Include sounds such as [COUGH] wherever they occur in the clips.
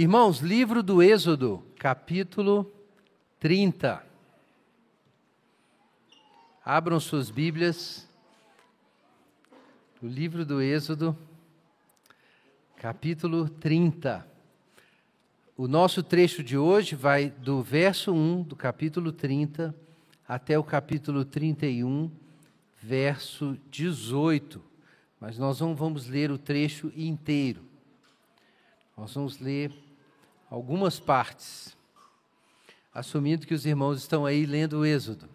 Irmãos, livro do Êxodo, capítulo 30. Abram suas Bíblias. O livro do Êxodo, capítulo 30. O nosso trecho de hoje vai do verso 1 do capítulo 30 até o capítulo 31, verso 18. Mas nós não vamos ler o trecho inteiro. Nós vamos ler algumas partes, assumindo que os irmãos estão aí lendo o Êxodo.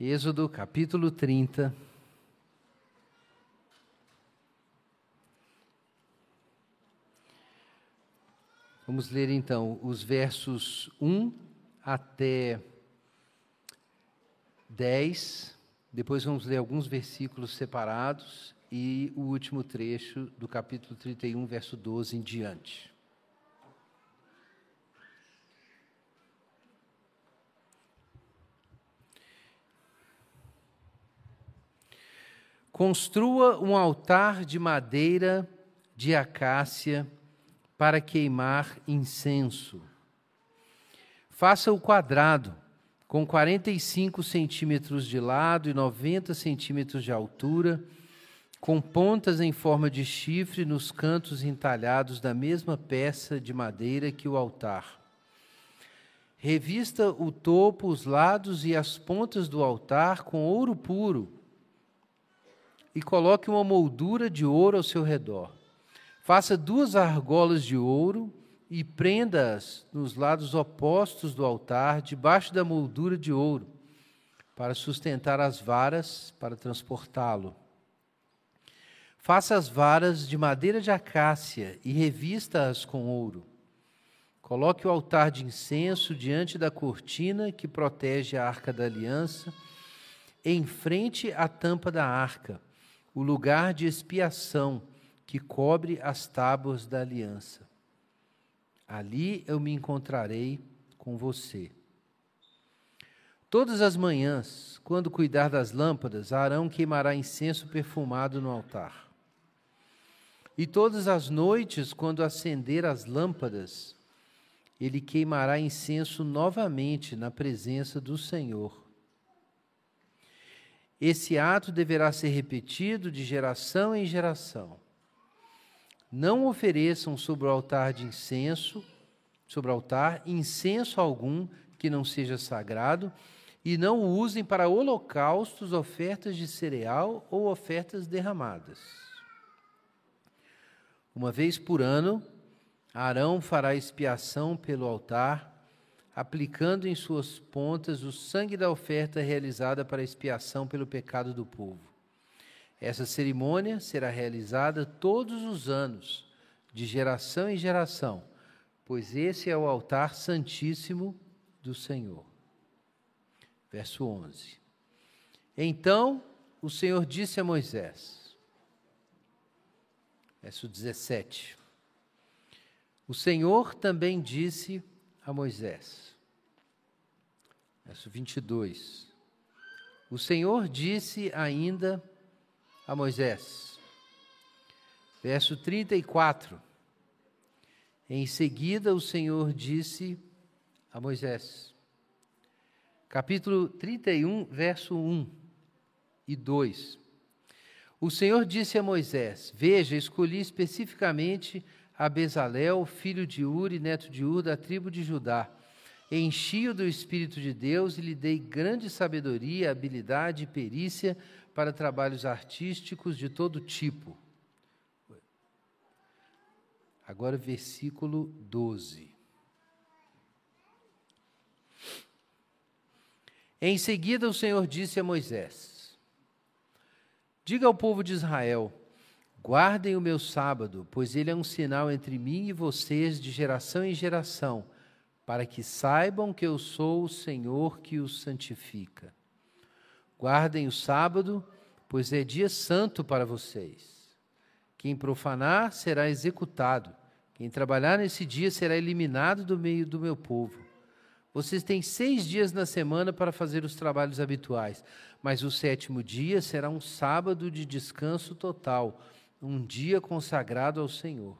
Êxodo capítulo 30. Vamos ler então os versos 1 até 10. Depois vamos ler alguns versículos separados e o último trecho do capítulo 31, verso 12 em diante. Construa um altar de madeira de acácia para queimar incenso. Faça o quadrado, com 45 centímetros de lado e 90 centímetros de altura com pontas em forma de chifre nos cantos entalhados da mesma peça de madeira que o altar. Revista o topo, os lados e as pontas do altar com ouro puro e coloque uma moldura de ouro ao seu redor. Faça duas argolas de ouro e prenda-as nos lados opostos do altar, debaixo da moldura de ouro, para sustentar as varas para transportá-lo. Faça as varas de madeira de acácia e revista-as com ouro. Coloque o altar de incenso diante da cortina que protege a arca da aliança, em frente à tampa da arca, o lugar de expiação que cobre as tábuas da aliança. Ali eu me encontrarei com você. Todas as manhãs, quando cuidar das lâmpadas, Arão queimará incenso perfumado no altar. E todas as noites, quando acender as lâmpadas, ele queimará incenso novamente na presença do Senhor. Esse ato deverá ser repetido de geração em geração. Não ofereçam sobre o altar de incenso, sobre o altar, incenso algum que não seja sagrado, e não o usem para holocaustos, ofertas de cereal ou ofertas derramadas. Uma vez por ano, Arão fará expiação pelo altar, aplicando em suas pontas o sangue da oferta realizada para expiação pelo pecado do povo. Essa cerimônia será realizada todos os anos, de geração em geração, pois esse é o altar santíssimo do Senhor. Verso 11. Então o Senhor disse a Moisés: Verso 17. O Senhor também disse a Moisés. Verso 22. O Senhor disse ainda a Moisés. Verso 34. Em seguida, o Senhor disse a Moisés. Capítulo 31, verso 1 e 2. O Senhor disse a Moisés: Veja, escolhi especificamente a Bezalel, filho de Uri, neto de Ur, da tribo de Judá. Enchi-o do Espírito de Deus e lhe dei grande sabedoria, habilidade e perícia para trabalhos artísticos de todo tipo. Agora, versículo 12. Em seguida, o Senhor disse a Moisés: Diga ao povo de Israel: guardem o meu sábado, pois ele é um sinal entre mim e vocês de geração em geração, para que saibam que eu sou o Senhor que os santifica. Guardem o sábado, pois é dia santo para vocês. Quem profanar será executado, quem trabalhar nesse dia será eliminado do meio do meu povo. Vocês têm seis dias na semana para fazer os trabalhos habituais, mas o sétimo dia será um sábado de descanso total, um dia consagrado ao Senhor.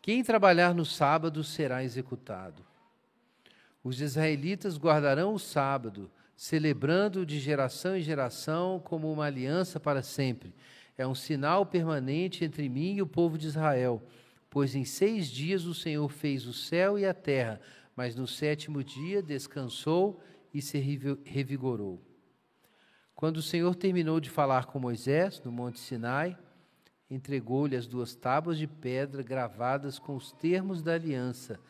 Quem trabalhar no sábado será executado. Os israelitas guardarão o sábado, celebrando de geração em geração como uma aliança para sempre. É um sinal permanente entre mim e o povo de Israel. Pois em seis dias o Senhor fez o céu e a terra, mas no sétimo dia descansou e se revigorou. Quando o Senhor terminou de falar com Moisés no Monte Sinai, entregou-lhe as duas tábuas de pedra gravadas com os termos da aliança,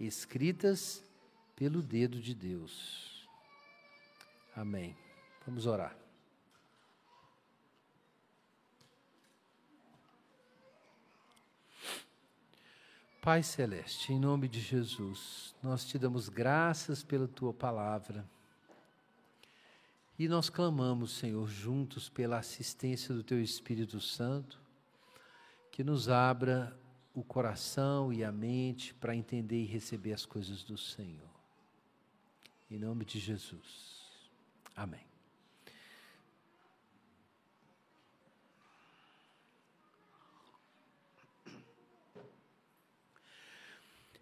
escritas pelo dedo de Deus. Amém. Vamos orar. Pai Celeste, em nome de Jesus, nós te damos graças pela tua palavra. E nós clamamos, Senhor, juntos pela assistência do teu Espírito Santo que nos abra o coração e a mente para entender e receber as coisas do Senhor. Em nome de Jesus. Amém.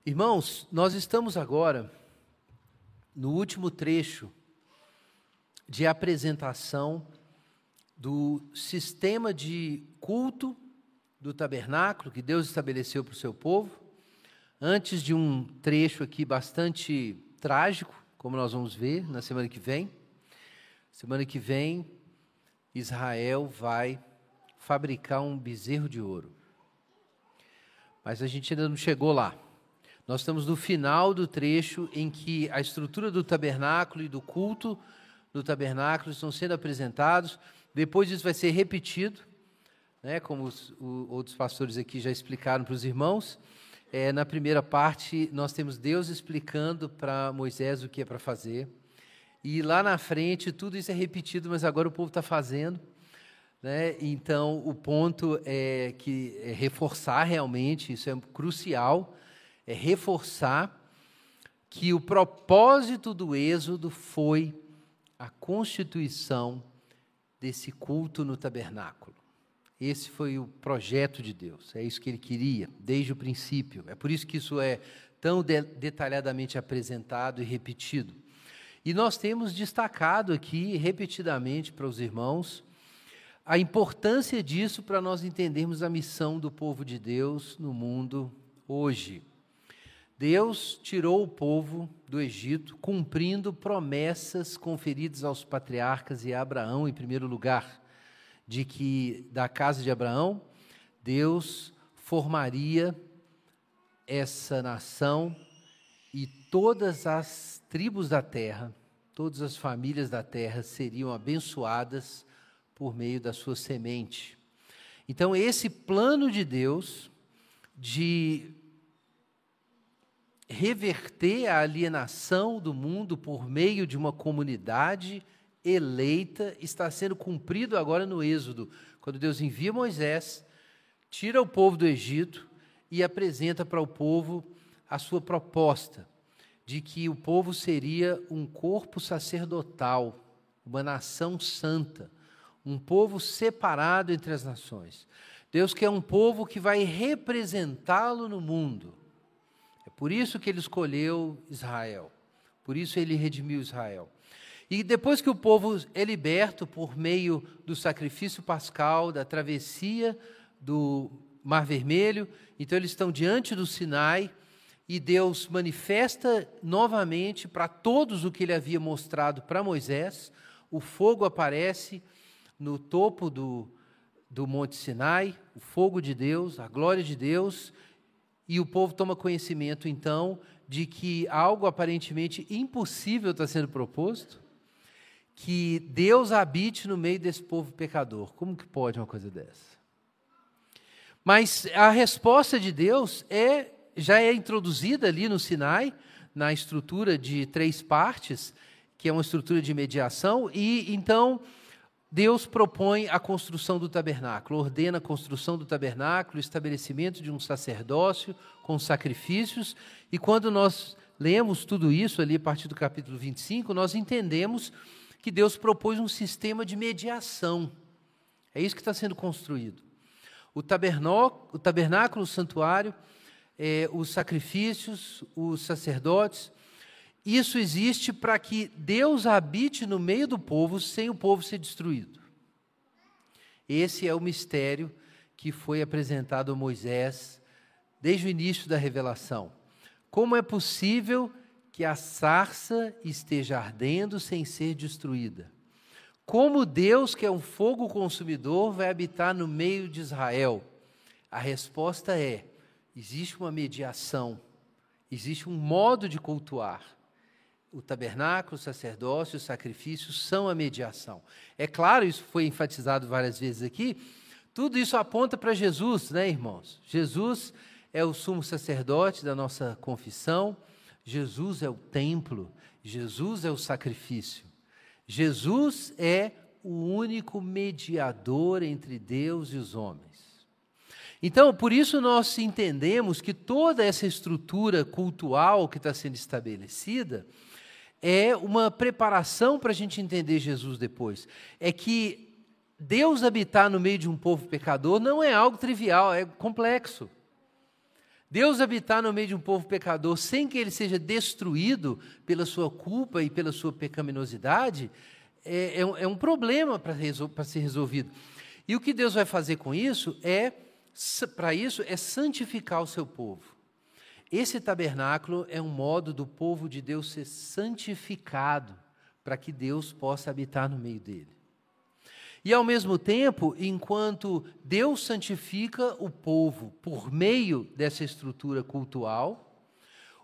Irmãos, nós estamos agora no último trecho de apresentação do sistema de culto do tabernáculo que Deus estabeleceu para o seu povo, antes de um trecho aqui bastante trágico, como nós vamos ver na semana que vem. Semana que vem, Israel vai fabricar um bezerro de ouro. Mas a gente ainda não chegou lá. Nós estamos no final do trecho em que a estrutura do tabernáculo e do culto do tabernáculo estão sendo apresentados. Depois isso vai ser repetido né, como os o, outros pastores aqui já explicaram para os irmãos. É, na primeira parte, nós temos Deus explicando para Moisés o que é para fazer. E lá na frente, tudo isso é repetido, mas agora o povo está fazendo. Né? Então, o ponto é que é reforçar realmente, isso é crucial, é reforçar que o propósito do Êxodo foi a constituição desse culto no tabernáculo. Esse foi o projeto de Deus, é isso que ele queria desde o princípio. É por isso que isso é tão de detalhadamente apresentado e repetido. E nós temos destacado aqui repetidamente para os irmãos a importância disso para nós entendermos a missão do povo de Deus no mundo hoje. Deus tirou o povo do Egito cumprindo promessas conferidas aos patriarcas e a Abraão em primeiro lugar de que da casa de Abraão, Deus formaria essa nação e todas as tribos da terra, todas as famílias da terra seriam abençoadas por meio da sua semente. Então, esse plano de Deus de reverter a alienação do mundo por meio de uma comunidade eleita está sendo cumprido agora no Êxodo, quando Deus envia Moisés, tira o povo do Egito e apresenta para o povo a sua proposta de que o povo seria um corpo sacerdotal, uma nação santa, um povo separado entre as nações. Deus quer um povo que vai representá-lo no mundo. Por isso que ele escolheu Israel. Por isso ele redimiu Israel. E depois que o povo é liberto por meio do sacrifício pascal, da travessia do Mar Vermelho, então eles estão diante do Sinai e Deus manifesta novamente para todos o que ele havia mostrado para Moisés. O fogo aparece no topo do, do Monte Sinai, o fogo de Deus, a glória de Deus, e o povo toma conhecimento então de que algo aparentemente impossível está sendo proposto que Deus habite no meio desse povo pecador. Como que pode uma coisa dessa? Mas a resposta de Deus é já é introduzida ali no Sinai, na estrutura de três partes, que é uma estrutura de mediação, e então Deus propõe a construção do tabernáculo, ordena a construção do tabernáculo, o estabelecimento de um sacerdócio com sacrifícios, e quando nós lemos tudo isso ali a partir do capítulo 25, nós entendemos que Deus propôs um sistema de mediação. É isso que está sendo construído. O o, tabernáculo, o santuário, é, os sacrifícios, os sacerdotes, isso existe para que Deus habite no meio do povo sem o povo ser destruído. Esse é o mistério que foi apresentado a Moisés desde o início da revelação. Como é possível que a sarça esteja ardendo sem ser destruída? Como Deus, que é um fogo consumidor, vai habitar no meio de Israel? A resposta é: existe uma mediação, existe um modo de cultuar. O tabernáculo, o sacerdócio, o sacrifício são a mediação. É claro, isso foi enfatizado várias vezes aqui, tudo isso aponta para Jesus, né, irmãos? Jesus é o sumo sacerdote da nossa confissão, Jesus é o templo, Jesus é o sacrifício. Jesus é o único mediador entre Deus e os homens. Então, por isso nós entendemos que toda essa estrutura cultural que está sendo estabelecida é uma preparação para a gente entender Jesus depois. É que Deus habitar no meio de um povo pecador não é algo trivial, é complexo. Deus habitar no meio de um povo pecador sem que ele seja destruído pela sua culpa e pela sua pecaminosidade é, é, um, é um, problema para ser resolvido. E o que Deus vai fazer com isso é, para isso, é santificar o seu povo. Esse tabernáculo é um modo do povo de Deus ser santificado para que Deus possa habitar no meio dele. E ao mesmo tempo, enquanto Deus santifica o povo por meio dessa estrutura cultural,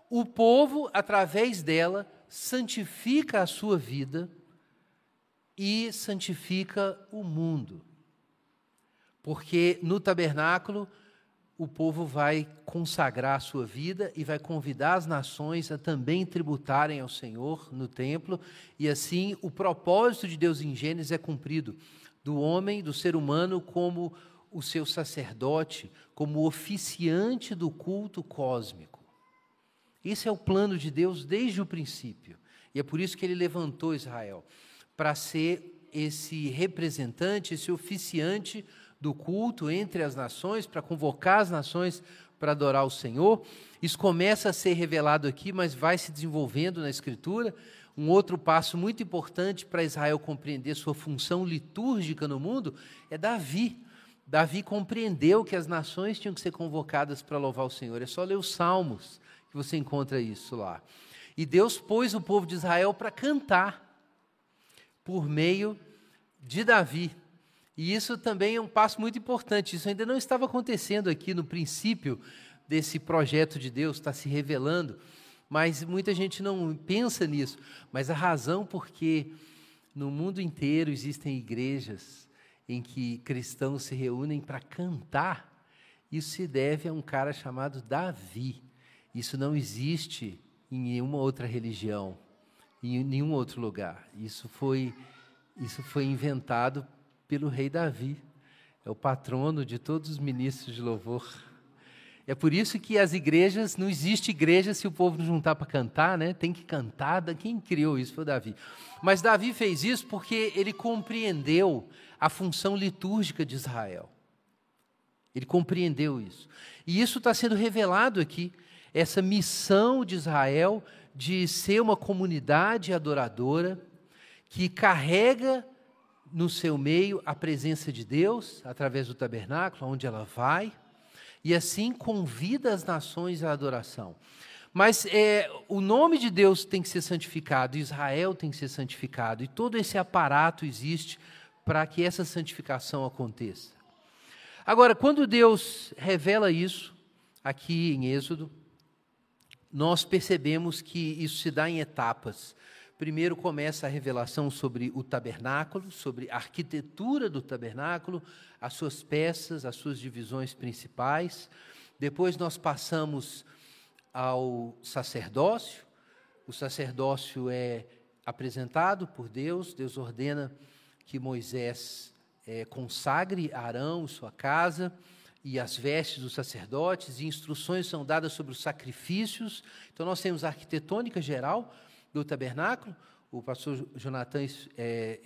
o povo, através dela, santifica a sua vida e santifica o mundo. Porque no tabernáculo, o povo vai consagrar a sua vida e vai convidar as nações a também tributarem ao Senhor no templo, e assim o propósito de Deus em Gênesis é cumprido do homem, do ser humano, como o seu sacerdote, como oficiante do culto cósmico. Esse é o plano de Deus desde o princípio. E é por isso que ele levantou Israel para ser esse representante, esse oficiante do culto entre as nações, para convocar as nações para adorar o Senhor. Isso começa a ser revelado aqui, mas vai se desenvolvendo na Escritura. Um outro passo muito importante para Israel compreender sua função litúrgica no mundo é Davi. Davi compreendeu que as nações tinham que ser convocadas para louvar o Senhor. É só ler os Salmos que você encontra isso lá. E Deus pôs o povo de Israel para cantar por meio de Davi. E isso também é um passo muito importante. Isso ainda não estava acontecendo aqui no princípio desse projeto de Deus, está se revelando mas muita gente não pensa nisso. Mas a razão porque no mundo inteiro existem igrejas em que cristãos se reúnem para cantar, isso se deve a um cara chamado Davi. Isso não existe em nenhuma outra religião, em nenhum outro lugar. Isso foi, isso foi inventado pelo rei Davi. É o patrono de todos os ministros de louvor. É por isso que as igrejas, não existe igreja se o povo não juntar para cantar, né? Tem que cantar. Quem criou isso foi Davi. Mas Davi fez isso porque ele compreendeu a função litúrgica de Israel. Ele compreendeu isso. E isso está sendo revelado aqui. Essa missão de Israel de ser uma comunidade adoradora que carrega no seu meio a presença de Deus através do tabernáculo, onde ela vai e assim convida as nações à adoração. Mas é, o nome de Deus tem que ser santificado, Israel tem que ser santificado, e todo esse aparato existe para que essa santificação aconteça. Agora, quando Deus revela isso, aqui em Êxodo, nós percebemos que isso se dá em etapas. Primeiro começa a revelação sobre o tabernáculo, sobre a arquitetura do tabernáculo, as suas peças, as suas divisões principais. Depois nós passamos ao sacerdócio. O sacerdócio é apresentado por Deus, Deus ordena que Moisés é, consagre Arão, sua casa, e as vestes dos sacerdotes, e instruções são dadas sobre os sacrifícios. Então, nós temos a arquitetônica geral, do tabernáculo, o pastor Jonathan é,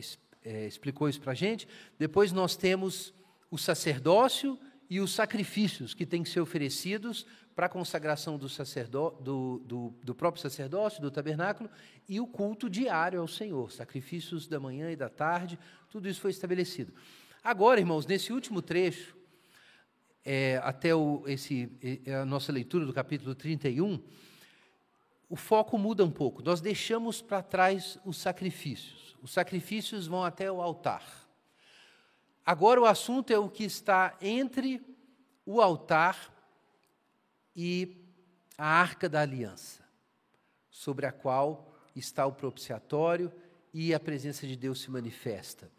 é, explicou isso para a gente. Depois nós temos o sacerdócio e os sacrifícios que têm que ser oferecidos para a consagração do, do, do, do, próprio sacerdócio, do tabernáculo, e o culto diário ao Senhor, sacrifícios da manhã e da tarde, tudo isso foi estabelecido. Agora, irmãos, nesse último trecho, é, até o, esse, a nossa leitura do capítulo 31, o foco muda um pouco. Nós deixamos para trás os sacrifícios. Os sacrifícios vão até o altar. Agora o assunto é o que está entre o altar e a arca da aliança, sobre a qual está o propiciatório e a presença de Deus se manifesta.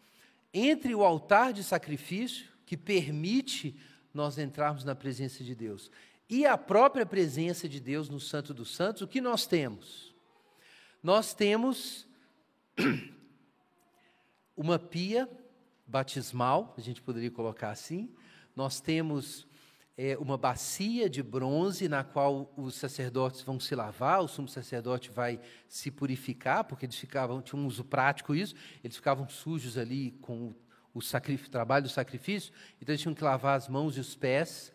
Entre o altar de sacrifício, que permite nós entrarmos na presença de Deus, e a própria presença de Deus no Santo dos Santos, o que nós temos? Nós temos [CLEARS THROAT] uma pia batismal, a gente poderia colocar assim, nós temos é, uma bacia de bronze na qual os sacerdotes vão se lavar, o sumo sacerdote vai se purificar, porque eles ficavam, tinham um uso prático isso, eles ficavam sujos ali com o, o trabalho do sacrifício, então eles tinham que lavar as mãos e os pés,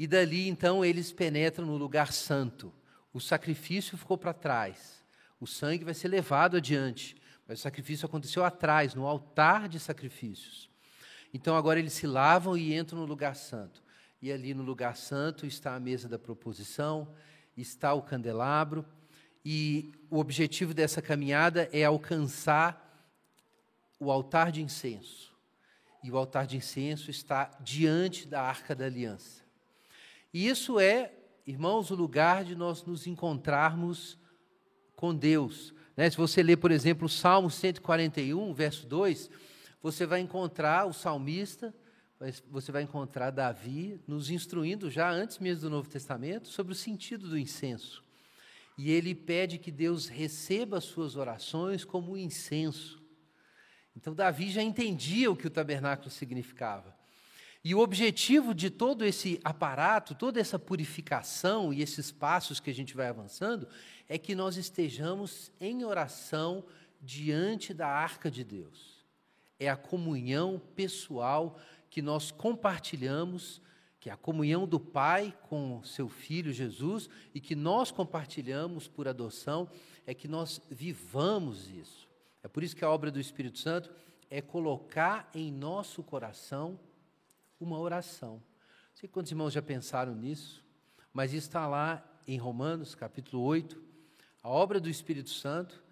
e dali então eles penetram no lugar santo. O sacrifício ficou para trás, o sangue vai ser levado adiante, mas o sacrifício aconteceu atrás, no altar de sacrifícios. Então agora eles se lavam e entram no lugar santo. E ali no lugar santo está a mesa da proposição, está o candelabro, e o objetivo dessa caminhada é alcançar o altar de incenso. E o altar de incenso está diante da arca da aliança. E isso é, irmãos, o lugar de nós nos encontrarmos com Deus. Né? Se você ler, por exemplo, o Salmo 141, verso 2, você vai encontrar o salmista, você vai encontrar Davi nos instruindo, já antes mesmo do Novo Testamento, sobre o sentido do incenso. E ele pede que Deus receba as suas orações como incenso. Então, Davi já entendia o que o tabernáculo significava. E o objetivo de todo esse aparato, toda essa purificação e esses passos que a gente vai avançando, é que nós estejamos em oração diante da arca de Deus. É a comunhão pessoal que nós compartilhamos, que é a comunhão do Pai com seu Filho Jesus e que nós compartilhamos por adoção, é que nós vivamos isso. É por isso que a obra do Espírito Santo é colocar em nosso coração uma oração. Não sei quantos irmãos já pensaram nisso, mas isso está lá em Romanos, capítulo 8. A obra do Espírito Santo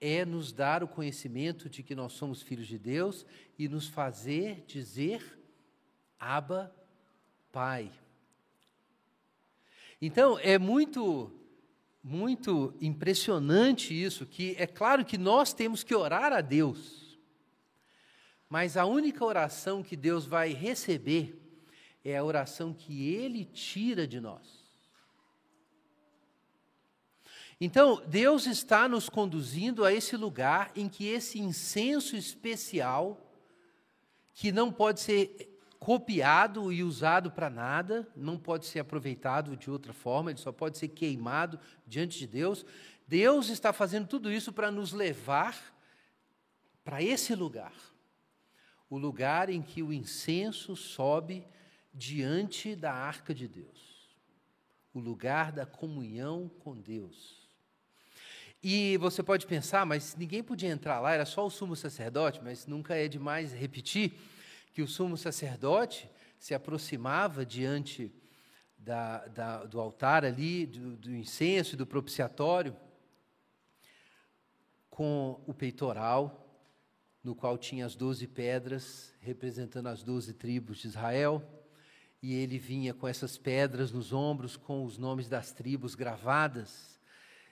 é nos dar o conhecimento de que nós somos filhos de Deus e nos fazer dizer Abba, Pai. Então, é muito muito impressionante isso, que é claro que nós temos que orar a Deus. Mas a única oração que Deus vai receber é a oração que Ele tira de nós. Então, Deus está nos conduzindo a esse lugar em que esse incenso especial, que não pode ser copiado e usado para nada, não pode ser aproveitado de outra forma, ele só pode ser queimado diante de Deus. Deus está fazendo tudo isso para nos levar para esse lugar o lugar em que o incenso sobe diante da arca de Deus, o lugar da comunhão com Deus. E você pode pensar, mas ninguém podia entrar lá, era só o sumo sacerdote, mas nunca é demais repetir que o sumo sacerdote se aproximava diante da, da, do altar ali, do, do incenso e do propiciatório, com o peitoral no qual tinha as doze pedras, representando as doze tribos de Israel, e ele vinha com essas pedras nos ombros, com os nomes das tribos gravadas.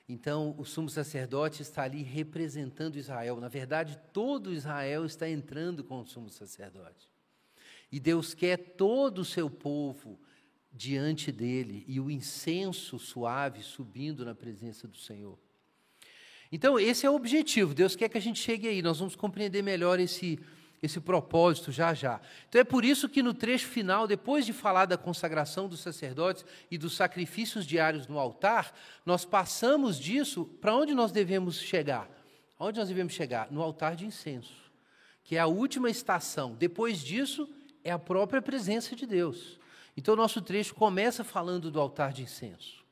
Então, o sumo sacerdote está ali representando Israel. Na verdade, todo Israel está entrando com o sumo sacerdote. E Deus quer todo o seu povo diante dele e o incenso suave subindo na presença do Senhor. Então, esse é o objetivo. Deus quer que a gente chegue aí. Nós vamos compreender melhor esse, esse propósito já já. Então, é por isso que no trecho final, depois de falar da consagração dos sacerdotes e dos sacrifícios diários no altar, nós passamos disso para onde nós devemos chegar? Onde nós devemos chegar? No altar de incenso, que é a última estação. Depois disso, é a própria presença de Deus. Então, nosso trecho começa falando do altar de incenso.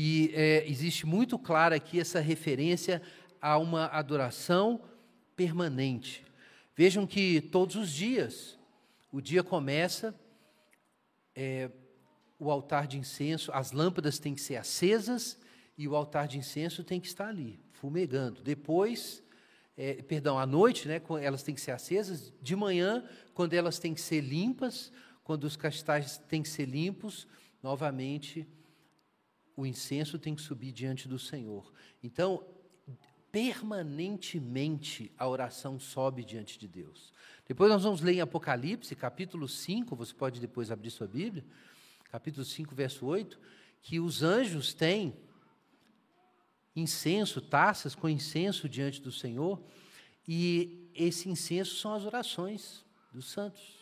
E é, existe muito clara aqui essa referência a uma adoração permanente. Vejam que todos os dias, o dia começa, é, o altar de incenso, as lâmpadas têm que ser acesas e o altar de incenso tem que estar ali, fumegando. Depois, é, perdão, à noite, né, elas têm que ser acesas. De manhã, quando elas têm que ser limpas, quando os cristais têm que ser limpos, novamente o incenso tem que subir diante do Senhor. Então, permanentemente a oração sobe diante de Deus. Depois nós vamos ler em Apocalipse, capítulo 5, você pode depois abrir sua Bíblia, capítulo 5, verso 8, que os anjos têm incenso, taças com incenso diante do Senhor, e esse incenso são as orações dos santos.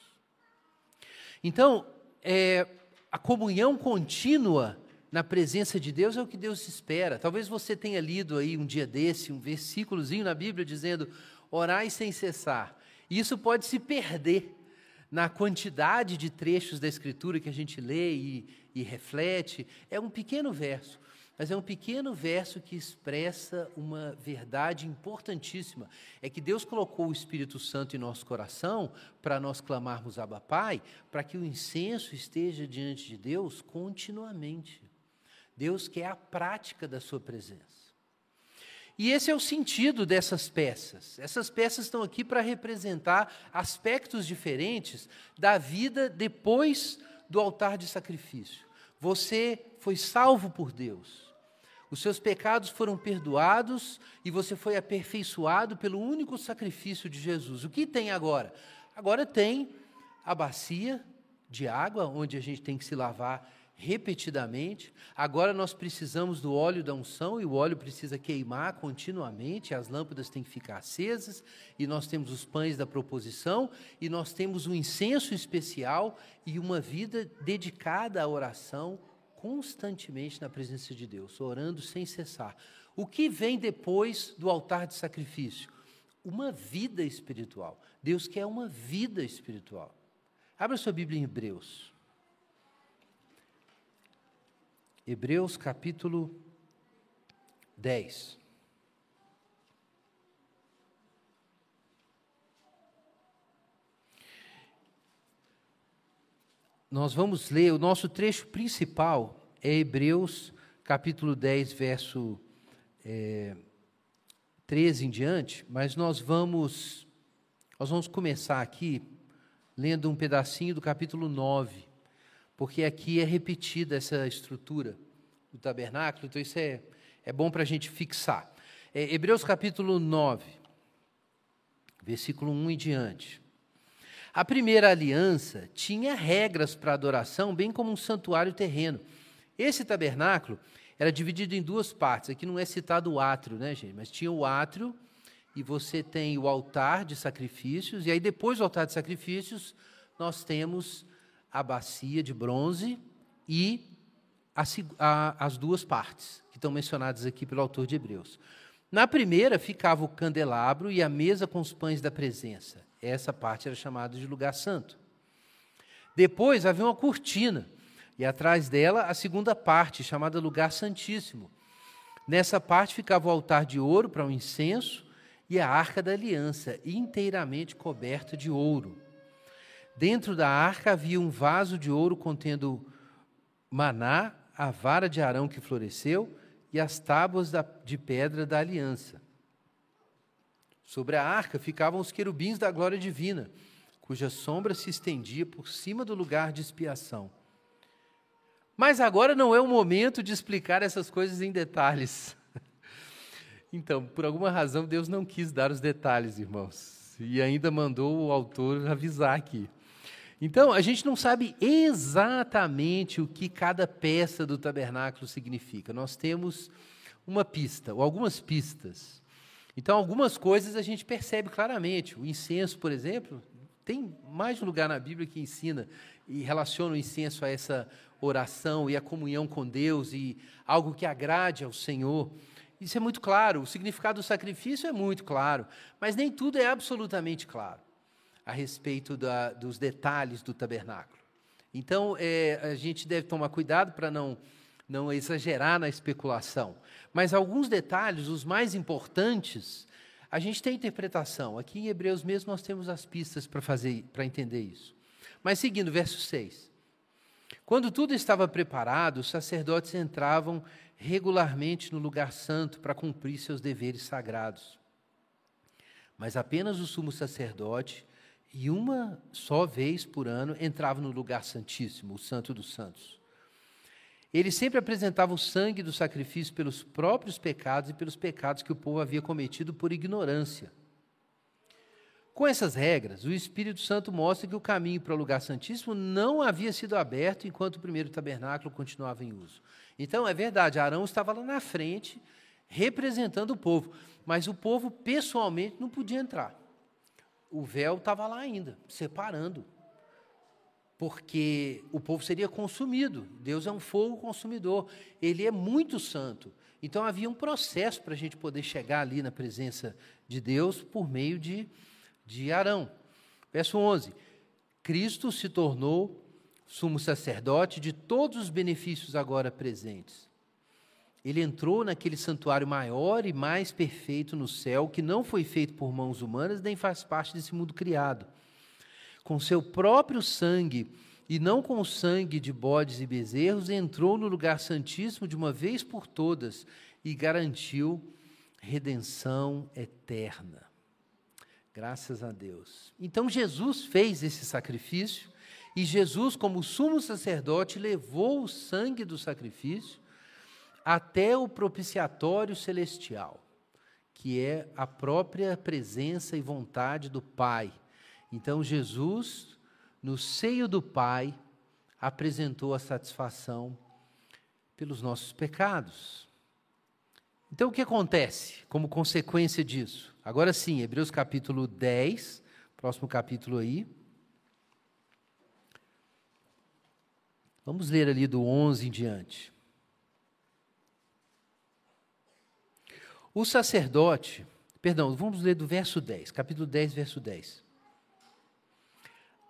Então, é, a comunhão contínua na presença de Deus é o que Deus espera. Talvez você tenha lido aí um dia desse, um versículozinho na Bíblia dizendo: orai sem cessar. E isso pode se perder na quantidade de trechos da Escritura que a gente lê e, e reflete. É um pequeno verso mas é um pequeno verso que expressa uma verdade importantíssima. É que Deus colocou o Espírito Santo em nosso coração para nós clamarmos Abba Pai, para que o incenso esteja diante de Deus continuamente. Deus quer a prática da sua presença. E esse é o sentido dessas peças. Essas peças estão aqui para representar aspectos diferentes da vida depois do altar de sacrifício. Você foi salvo por Deus. Os seus pecados foram perdoados e você foi aperfeiçoado pelo único sacrifício de Jesus. O que tem agora? Agora tem a bacia de água, onde a gente tem que se lavar repetidamente. Agora nós precisamos do óleo da unção e o óleo precisa queimar continuamente, as lâmpadas têm que ficar acesas, e nós temos os pães da proposição, e nós temos um incenso especial e uma vida dedicada à oração constantemente na presença de Deus, orando sem cessar. O que vem depois do altar de sacrifício? Uma vida espiritual. Deus quer uma vida espiritual. Abra sua Bíblia em Hebreus. Hebreus capítulo 10. nós vamos ler, o nosso trecho principal é Hebreus, capítulo 10, verso é, 13 em diante, mas nós vamos, nós vamos começar aqui lendo um pedacinho do capítulo 9, porque aqui é repetida essa estrutura do tabernáculo, então isso é, é bom para a gente fixar. É, Hebreus capítulo 9, versículo 1 em diante. A primeira aliança tinha regras para adoração, bem como um santuário terreno. Esse tabernáculo era dividido em duas partes. Aqui não é citado o átrio, né, gente? Mas tinha o átrio e você tem o altar de sacrifícios, e aí depois do altar de sacrifícios, nós temos a bacia de bronze e a, a, as duas partes que estão mencionadas aqui pelo autor de Hebreus. Na primeira ficava o candelabro e a mesa com os pães da presença. Essa parte era chamada de lugar santo. Depois havia uma cortina, e atrás dela a segunda parte, chamada lugar santíssimo. Nessa parte ficava o altar de ouro para o incenso e a arca da aliança, inteiramente coberta de ouro. Dentro da arca havia um vaso de ouro contendo maná, a vara de Arão que floresceu e as tábuas de pedra da aliança. Sobre a arca ficavam os querubins da glória divina, cuja sombra se estendia por cima do lugar de expiação. Mas agora não é o momento de explicar essas coisas em detalhes. [LAUGHS] Então, por alguma razão, Deus não quis dar os detalhes, irmãos, e ainda mandou o autor avisar aqui. Então, a gente não sabe exatamente o que cada peça do tabernáculo significa. Nós temos uma pista, ou algumas pistas. Então, algumas coisas a gente percebe claramente. O incenso, por exemplo, tem mais um lugar na Bíblia que ensina e relaciona o incenso a essa oração e a comunhão com Deus e algo que agrade ao Senhor. Isso é muito claro. O significado do sacrifício é muito claro, mas nem tudo é absolutamente claro a respeito da, dos detalhes do tabernáculo. Então, é, a gente deve tomar cuidado para não, não exagerar na especulação. Mas alguns detalhes, os mais importantes, a gente tem interpretação. Aqui em Hebreus mesmo nós temos as pistas para fazer, para entender isso. Mas seguindo, verso 6. Quando tudo estava preparado, os sacerdotes entravam regularmente no lugar santo para cumprir seus deveres sagrados. Mas apenas o sumo sacerdote, e uma só vez por ano, entrava no lugar santíssimo, o Santo dos Santos. Ele sempre apresentava o sangue do sacrifício pelos próprios pecados e pelos pecados que o povo havia cometido por ignorância. Com essas regras, o Espírito Santo mostra que o caminho para o lugar santíssimo não havia sido aberto enquanto o primeiro tabernáculo continuava em uso. Então, é verdade, Arão estava lá na frente, representando o povo, mas o povo pessoalmente não podia entrar. O véu estava lá ainda, separando, porque o povo seria consumido. Deus é um fogo consumidor, ele é muito santo. Então, havia um processo para a gente poder chegar ali na presença de Deus por meio de de Arão. Verso 11: Cristo se tornou sumo sacerdote de todos os benefícios agora presentes. Ele entrou naquele santuário maior e mais perfeito no céu, que não foi feito por mãos humanas, nem faz parte desse mundo criado. Com seu próprio sangue, e não com o sangue de bodes e bezerros, entrou no lugar santíssimo de uma vez por todas e garantiu redenção eterna. Graças a Deus. Então Jesus fez esse sacrifício e Jesus, como sumo sacerdote, levou o sangue do sacrifício até o propiciatório celestial, que é a própria presença e vontade do Pai. Então Jesus, no seio do Pai, apresentou a satisfação pelos nossos pecados. Então o que acontece como consequência disso? Agora sim, Hebreus capítulo 10, próximo capítulo aí. Vamos ler ali do 11 em diante. O sacerdote, perdão, vamos ler do verso 10, capítulo 10, verso 10.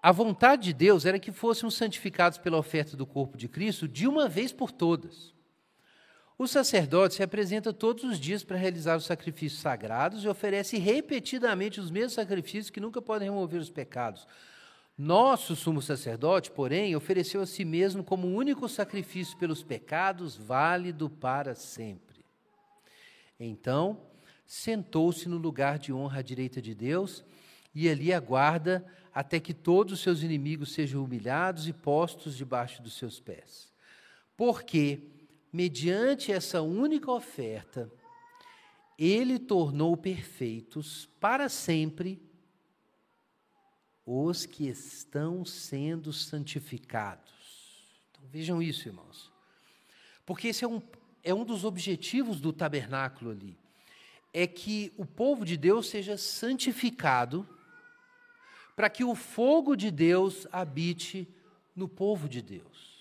A vontade de Deus era que fossem santificados pela oferta do corpo de Cristo de uma vez por todas. O sacerdote se apresenta todos os dias para realizar os sacrifícios sagrados e oferece repetidamente os mesmos sacrifícios que nunca podem remover os pecados. Nosso sumo sacerdote, porém, ofereceu a si mesmo como único sacrifício pelos pecados, válido para sempre. Então, sentou-se no lugar de honra à direita de Deus e ali aguarda até que todos os seus inimigos sejam humilhados e postos debaixo dos seus pés. Porque mediante essa única oferta, ele tornou perfeitos para sempre os que estão sendo santificados. Então vejam isso, irmãos. Porque esse é um, é um dos objetivos do tabernáculo ali. É que o povo de Deus seja santificado para que o fogo de Deus habite no povo de Deus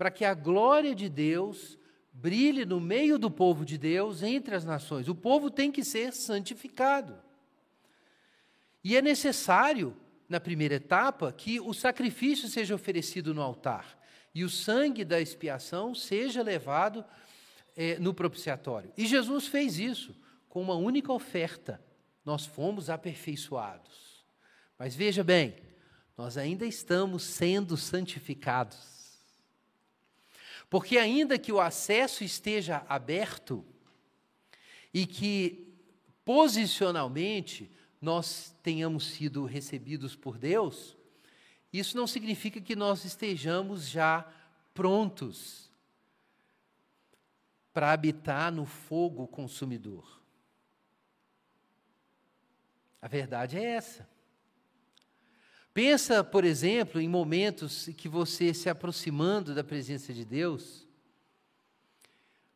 para que a glória de Deus brilhe no meio do povo de Deus entre as nações. O povo tem que ser santificado. E é necessário, na primeira etapa, que o sacrifício seja oferecido no altar e o sangue da expiação seja levado é, no propiciatório. E Jesus fez isso com uma única oferta. Nós fomos aperfeiçoados. Mas veja bem, nós ainda estamos sendo santificados. Porque, ainda que o acesso esteja aberto e que posicionalmente nós tenhamos sido recebidos por Deus, isso não significa que nós estejamos já prontos para habitar no fogo consumidor. A verdade é essa. Pensa, por exemplo, em momentos que você se aproximando da presença de Deus,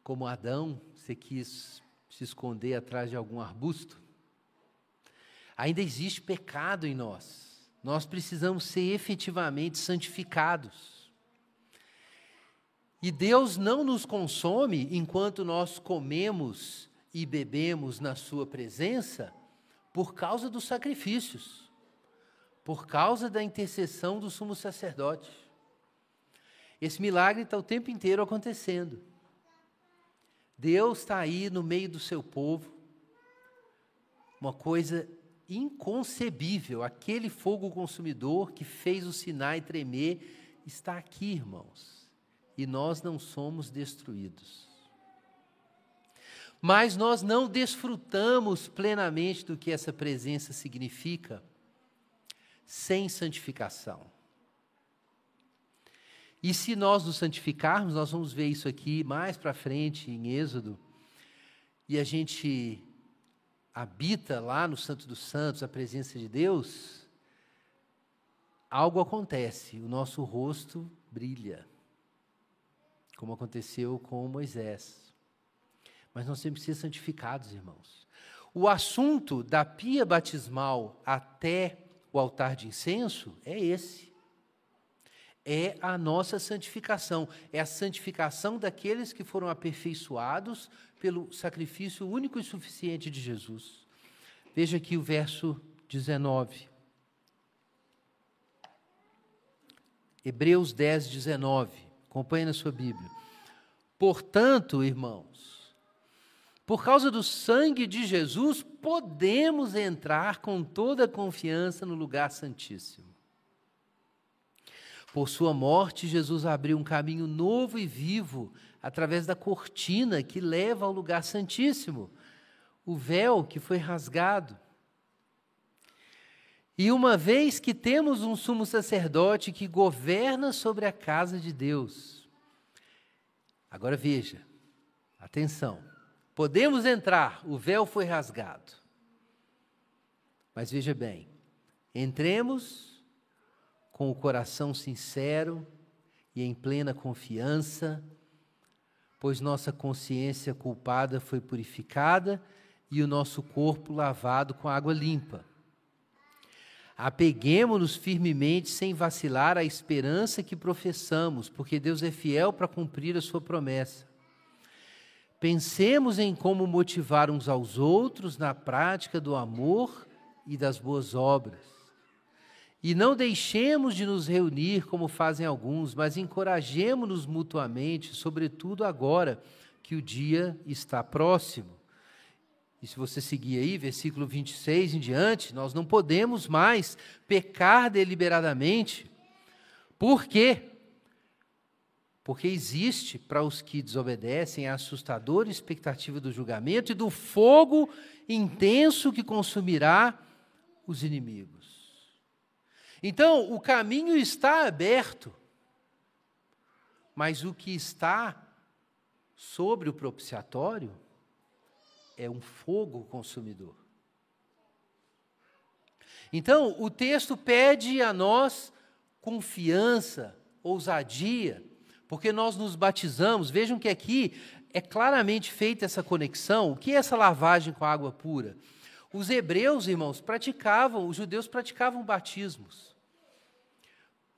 como Adão, você quis se esconder atrás de algum arbusto. Ainda existe pecado em nós. Nós precisamos ser efetivamente santificados. E Deus não nos consome enquanto nós comemos e bebemos na Sua presença por causa dos sacrifícios por causa da intercessão do sumo sacerdote. Esse milagre está o tempo inteiro acontecendo. Deus está aí no meio do seu povo, uma coisa inconcebível. Aquele fogo consumidor que fez o Sinai tremer está aqui, irmãos, e nós não somos destruídos. Mas nós não desfrutamos plenamente do que essa presença significa sem santificação. E se nós nos santificarmos, nós vamos ver isso aqui mais para frente em Êxodo, e a gente habita lá no Santo dos Santos a presença de Deus, algo acontece, o nosso rosto brilha, como aconteceu com Moisés. Mas nós temos que ser santificados, irmãos. O assunto da pia batismal até o altar de incenso é esse. É a nossa santificação, é a santificação daqueles que foram aperfeiçoados pelo sacrifício único e suficiente de Jesus. Veja aqui o verso 19. Hebreus 10, 19. Acompanhe na sua Bíblia. Portanto, irmãos, por causa do sangue de Jesus, podemos entrar com toda confiança no lugar santíssimo. Por sua morte, Jesus abriu um caminho novo e vivo através da cortina que leva ao lugar santíssimo, o véu que foi rasgado. E uma vez que temos um sumo sacerdote que governa sobre a casa de Deus, agora veja, atenção, podemos entrar, o véu foi rasgado. Mas veja bem, entremos com o coração sincero e em plena confiança pois nossa consciência culpada foi purificada e o nosso corpo lavado com água limpa. Apeguemos-nos firmemente, sem vacilar, à esperança que professamos, porque Deus é fiel para cumprir a sua promessa. Pensemos em como motivar uns aos outros na prática do amor e das boas obras. E não deixemos de nos reunir como fazem alguns, mas encorajemos-nos mutuamente, sobretudo agora que o dia está próximo. E se você seguir aí, versículo 26 em diante, nós não podemos mais pecar deliberadamente. Por quê? Porque existe para os que desobedecem a assustadora expectativa do julgamento e do fogo intenso que consumirá os inimigos. Então, o caminho está aberto, mas o que está sobre o propiciatório é um fogo consumidor. Então, o texto pede a nós confiança, ousadia, porque nós nos batizamos. Vejam que aqui é claramente feita essa conexão. O que é essa lavagem com água pura? Os hebreus, irmãos, praticavam, os judeus praticavam batismos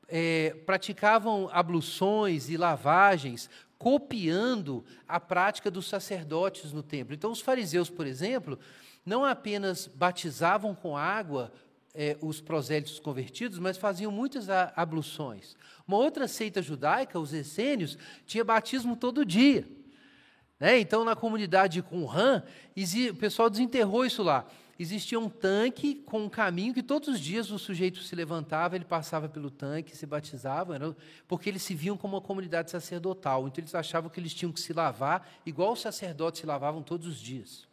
é, praticavam abluções e lavagens, copiando a prática dos sacerdotes no templo. Então, os fariseus, por exemplo, não apenas batizavam com água é, os prosélitos convertidos, mas faziam muitas abluções. Uma outra seita judaica, os essênios, tinha batismo todo dia. Né? Então, na comunidade de Qumran, o pessoal desenterrou isso lá existia um tanque com um caminho que todos os dias o sujeito se levantava, ele passava pelo tanque, se batizava, porque eles se viam como uma comunidade sacerdotal. Então eles achavam que eles tinham que se lavar igual os sacerdotes se lavavam todos os dias.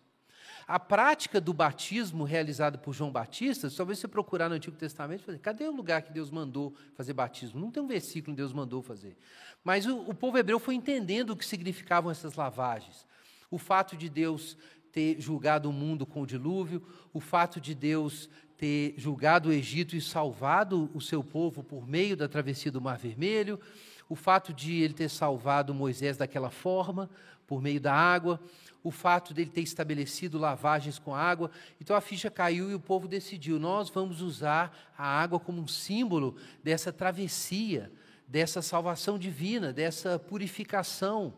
A prática do batismo realizada por João Batista, talvez você procurar no Antigo Testamento, fazer, cadê o lugar que Deus mandou fazer batismo? Não tem um versículo que Deus mandou fazer. Mas o, o povo hebreu foi entendendo o que significavam essas lavagens. O fato de Deus ter julgado o mundo com o dilúvio, o fato de Deus ter julgado o Egito e salvado o seu povo por meio da travessia do Mar Vermelho, o fato de ele ter salvado Moisés daquela forma, por meio da água, o fato dele ter estabelecido lavagens com água. Então a ficha caiu e o povo decidiu: nós vamos usar a água como um símbolo dessa travessia, dessa salvação divina, dessa purificação.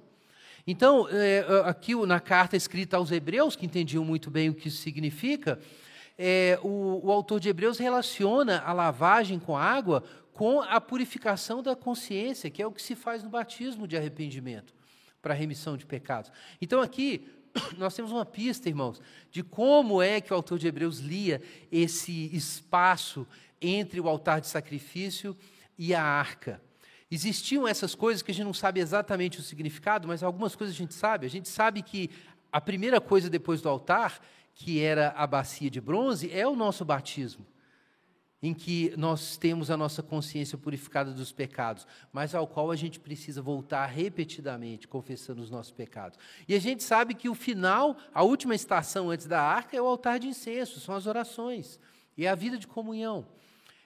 Então, é, aqui na carta escrita aos Hebreus, que entendiam muito bem o que isso significa, é, o, o autor de Hebreus relaciona a lavagem com água com a purificação da consciência, que é o que se faz no batismo de arrependimento para remissão de pecados. Então aqui [COUGHS] nós temos uma pista, irmãos, de como é que o autor de Hebreus lia esse espaço entre o altar de sacrifício e a arca. Existiam essas coisas que a gente não sabe exatamente o significado, mas algumas coisas a gente sabe. A gente sabe que a primeira coisa depois do altar, que era a bacia de bronze, é o nosso batismo em que nós temos a nossa consciência purificada dos pecados, mas ao qual a gente precisa voltar repetidamente, confessando os nossos pecados. E a gente sabe que o final, a última estação antes da arca, é o altar de incenso, são as orações, e é a vida de comunhão.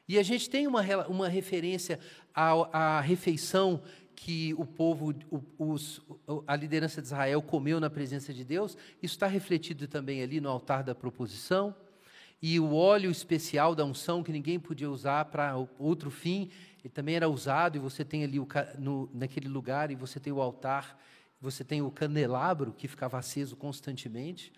E a gente tem uma, uma referência à, à refeição que o povo, os, a liderança de Israel comeu na presença de Deus, isso está refletido também ali no altar da proposição. E o óleo especial da unção que ninguém podia usar para outro fim, ele também era usado, e você tem ali o, no, naquele lugar, e você tem o altar, você tem o candelabro que ficava aceso constantemente,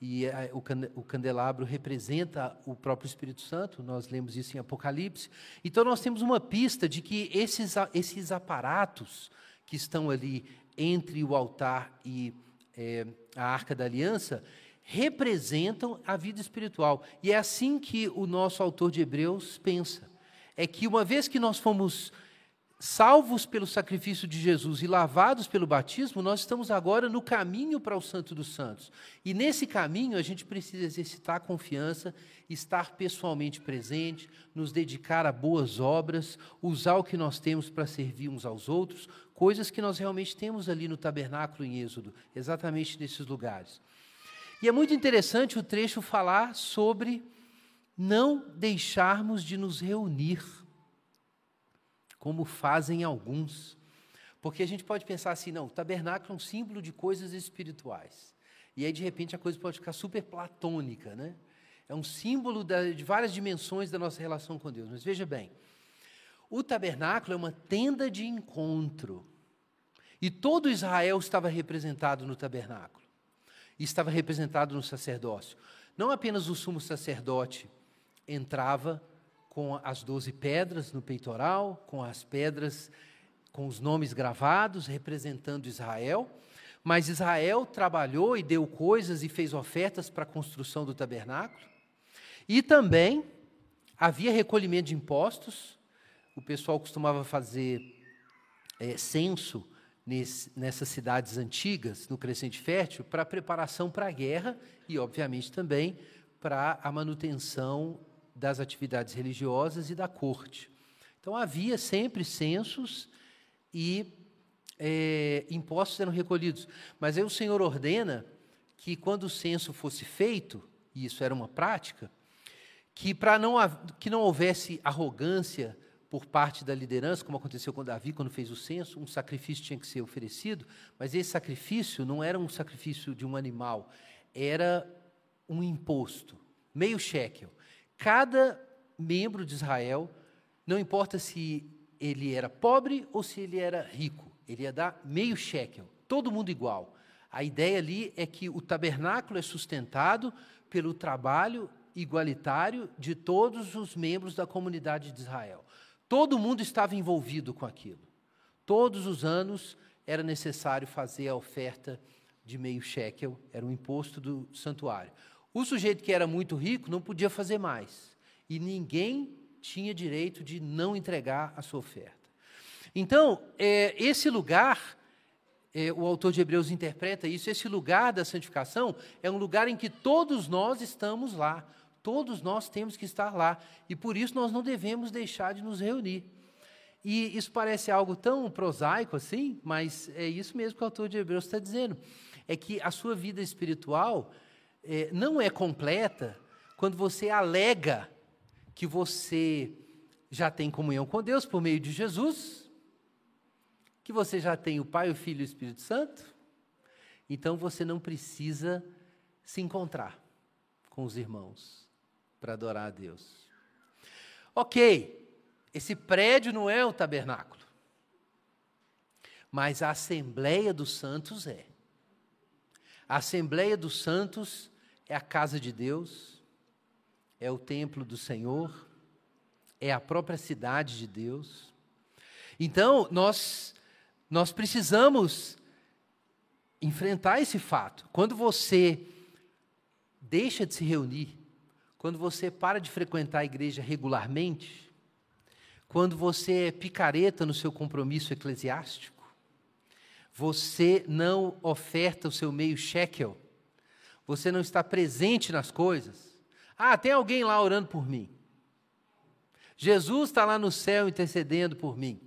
e a, o, o candelabro representa o próprio Espírito Santo, nós lemos isso em Apocalipse. Então nós temos uma pista de que esses, esses aparatos que estão ali entre o altar e é, a arca da aliança, representam a vida espiritual. E é assim que o nosso autor de Hebreus pensa. É que uma vez que nós fomos salvos pelo sacrifício de Jesus e lavados pelo batismo, nós estamos agora no caminho para o Santo dos Santos. E nesse caminho a gente precisa exercitar a confiança, estar pessoalmente presente, nos dedicar a boas obras, usar o que nós temos para servir uns aos outros, coisas que nós realmente temos ali no tabernáculo em Êxodo, exatamente nesses lugares. E é muito interessante o trecho falar sobre não deixarmos de nos reunir, como fazem alguns. Porque a gente pode pensar assim, não, o tabernáculo é um símbolo de coisas espirituais. E aí, de repente, a coisa pode ficar super platônica, né? É um símbolo de várias dimensões da nossa relação com Deus. Mas veja bem, o tabernáculo é uma tenda de encontro. E todo Israel estava representado no tabernáculo e estava representado no sacerdócio. Não apenas o sumo sacerdote entrava com as doze pedras no peitoral, com as pedras com os nomes gravados, representando Israel, mas Israel trabalhou e deu coisas e fez ofertas para a construção do tabernáculo. E também havia recolhimento de impostos, o pessoal costumava fazer é, censo nesse, nessas cidades antigas, no Crescente Fértil, para preparação para a guerra e, obviamente, também para a manutenção das atividades religiosas e da corte. Então, havia sempre censos e é, impostos eram recolhidos. Mas aí o Senhor ordena que, quando o censo fosse feito, e isso era uma prática, que, para não, que não houvesse arrogância por parte da liderança, como aconteceu com Davi quando fez o censo, um sacrifício tinha que ser oferecido, mas esse sacrifício não era um sacrifício de um animal, era um imposto, meio shekel. Cada membro de Israel, não importa se ele era pobre ou se ele era rico, ele ia dar meio shekel, todo mundo igual. A ideia ali é que o tabernáculo é sustentado pelo trabalho igualitário de todos os membros da comunidade de Israel. Todo mundo estava envolvido com aquilo. Todos os anos era necessário fazer a oferta de meio shekel, era o imposto do santuário. O sujeito que era muito rico não podia fazer mais. E ninguém tinha direito de não entregar a sua oferta. Então, é, esse lugar, é, o autor de Hebreus interpreta isso, esse lugar da santificação é um lugar em que todos nós estamos lá. Todos nós temos que estar lá e por isso nós não devemos deixar de nos reunir. E isso parece algo tão prosaico assim, mas é isso mesmo que o autor de Hebreus está dizendo. É que a sua vida espiritual é, não é completa quando você alega que você já tem comunhão com Deus por meio de Jesus, que você já tem o Pai, o Filho e o Espírito Santo, então você não precisa se encontrar com os irmãos para adorar a Deus. Ok, esse prédio não é o tabernáculo, mas a Assembleia dos Santos é. A Assembleia dos Santos é a casa de Deus, é o templo do Senhor, é a própria cidade de Deus. Então, nós, nós precisamos enfrentar esse fato. Quando você deixa de se reunir, quando você para de frequentar a igreja regularmente, quando você é picareta no seu compromisso eclesiástico, você não oferta o seu meio shekel, você não está presente nas coisas. Ah, tem alguém lá orando por mim. Jesus está lá no céu intercedendo por mim.